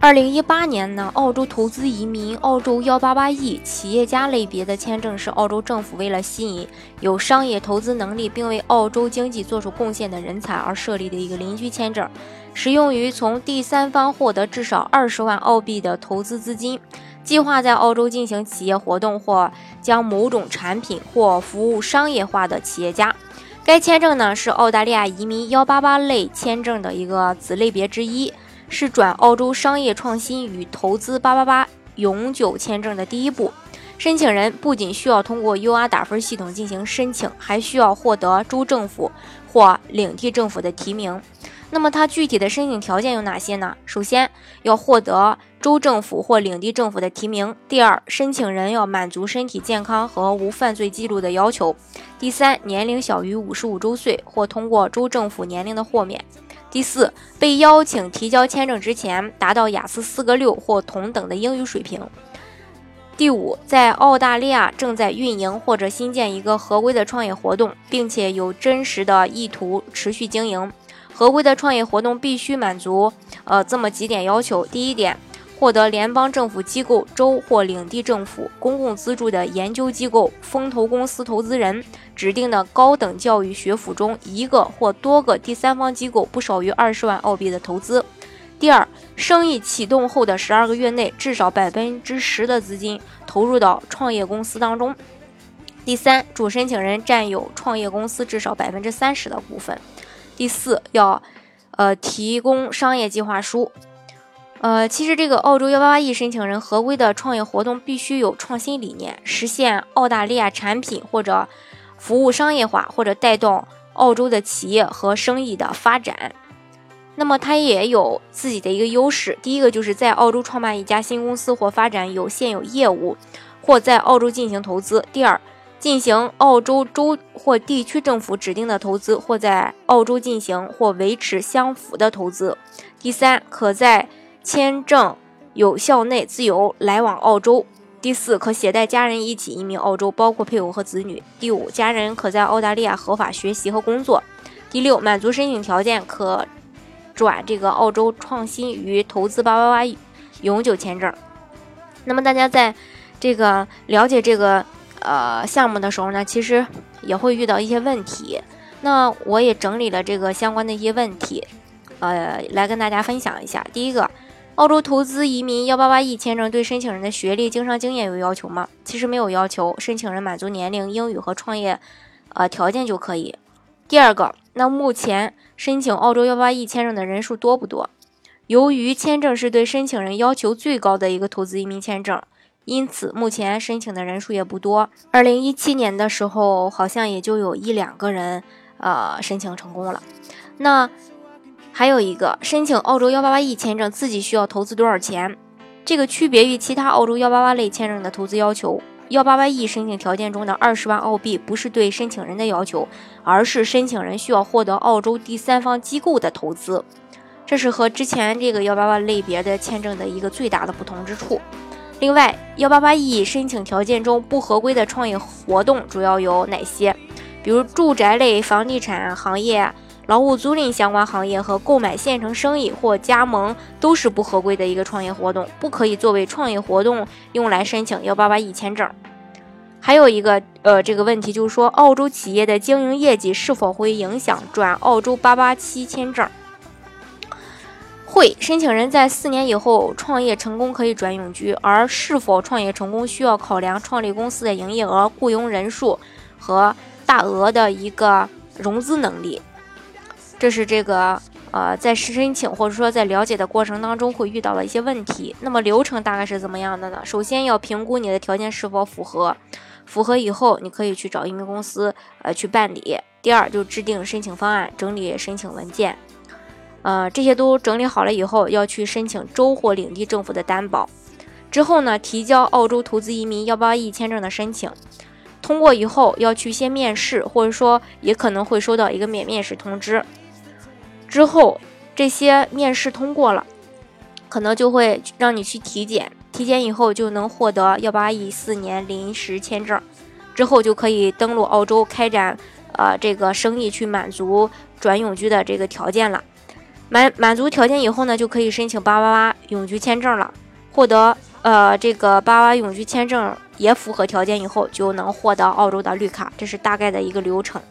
二零一八年呢，澳洲投资移民澳洲幺八八 E 企业家类别的签证是澳洲政府为了吸引有商业投资能力并为澳洲经济做出贡献的人才而设立的一个邻居签证，适用于从第三方获得至少二十万澳币的投资资金，计划在澳洲进行企业活动或将某种产品或服务商业化的企业家。该签证呢是澳大利亚移民幺八八类签证的一个子类别之一。是转澳洲商业创新与投资八八八永久签证的第一步。申请人不仅需要通过 UR 打分系统进行申请，还需要获得州政府或领地政府的提名。那么它具体的申请条件有哪些呢？首先要获得州政府或领地政府的提名。第二，申请人要满足身体健康和无犯罪记录的要求。第三，年龄小于五十五周岁或通过州政府年龄的豁免。第四，被邀请提交签证之前达到雅思四个六或同等的英语水平。第五，在澳大利亚正在运营或者新建一个合规的创业活动，并且有真实的意图持续经营。合规的创业活动必须满足呃这么几点要求：第一点。获得联邦政府机构、州或领地政府公共资助的研究机构、风投公司投资人指定的高等教育学府中一个或多个第三方机构不少于二十万澳币的投资。第二，生意启动后的十二个月内，至少百分之十的资金投入到创业公司当中。第三，主申请人占有创业公司至少百分之三十的股份。第四，要呃提供商业计划书。呃，其实这个澳洲幺八八 E 申请人合规的创业活动必须有创新理念，实现澳大利亚产品或者服务商业化，或者带动澳洲的企业和生意的发展。那么它也有自己的一个优势，第一个就是在澳洲创办一家新公司或发展有现有业务，或在澳洲进行投资；第二，进行澳洲州或地区政府指定的投资，或在澳洲进行或维持相符的投资；第三，可在签证有效内自由来往澳洲。第四，可携带家人一起移民澳洲，包括配偶和子女。第五，家人可在澳大利亚合法学习和工作。第六，满足申请条件可转这个澳洲创新与投资八八八永久签证。那么大家在这个了解这个呃项目的时候呢，其实也会遇到一些问题。那我也整理了这个相关的一些问题，呃，来跟大家分享一下。第一个。澳洲投资移民幺八八 E 签证对申请人的学历、经商经验有要求吗？其实没有要求，申请人满足年龄、英语和创业，呃条件就可以。第二个，那目前申请澳洲幺八 E 签证的人数多不多？由于签证是对申请人要求最高的一个投资移民签证，因此目前申请的人数也不多。二零一七年的时候，好像也就有一两个人，呃，申请成功了。那。还有一个申请澳洲幺八八 E 签证，自己需要投资多少钱？这个区别于其他澳洲幺八八类签证的投资要求。幺八八 E 申请条件中的二十万澳币不是对申请人的要求，而是申请人需要获得澳洲第三方机构的投资。这是和之前这个幺八八类别的签证的一个最大的不同之处。另外，幺八八 E 申请条件中不合规的创业活动主要有哪些？比如住宅类、房地产行业。劳务租赁相关行业和购买现成生意或加盟都是不合规的一个创业活动，不可以作为创业活动用来申请幺八八一签证。还有一个呃这个问题就是说，澳洲企业的经营业绩是否会影响转澳洲八八七签证？会，申请人在四年以后创业成功可以转永居，而是否创业成功需要考量创立公司的营业额、雇佣人数和大额的一个融资能力。这是这个呃，在申请或者说在了解的过程当中会遇到的一些问题。那么流程大概是怎么样的呢？首先要评估你的条件是否符合，符合以后你可以去找移民公司呃去办理。第二就制定申请方案，整理申请文件，呃，这些都整理好了以后，要去申请州或领地政府的担保。之后呢，提交澳洲投资移民幺八 E 签证的申请，通过以后要去先面试，或者说也可能会收到一个免面试通知。之后这些面试通过了，可能就会让你去体检，体检以后就能获得幺八一四年临时签证，之后就可以登陆澳洲开展呃这个生意，去满足转永居的这个条件了。满满足条件以后呢，就可以申请八八八永居签证了，获得。呃，这个八八永居签证也符合条件以后，就能获得澳洲的绿卡，这是大概的一个流程。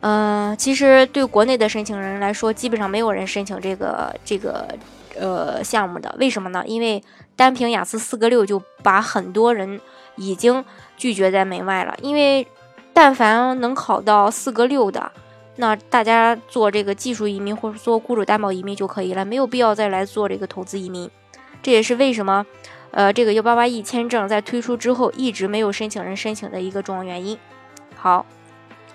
嗯，其实对国内的申请人来说，基本上没有人申请这个这个呃项目的。为什么呢？因为单凭雅思四个六就把很多人已经拒绝在门外了。因为但凡能考到四个六的，那大家做这个技术移民或者做雇主担保移民就可以了，没有必要再来做这个投资移民。这也是为什么，呃，这个幺八八 E 签证在推出之后一直没有申请人申请的一个重要原因。好，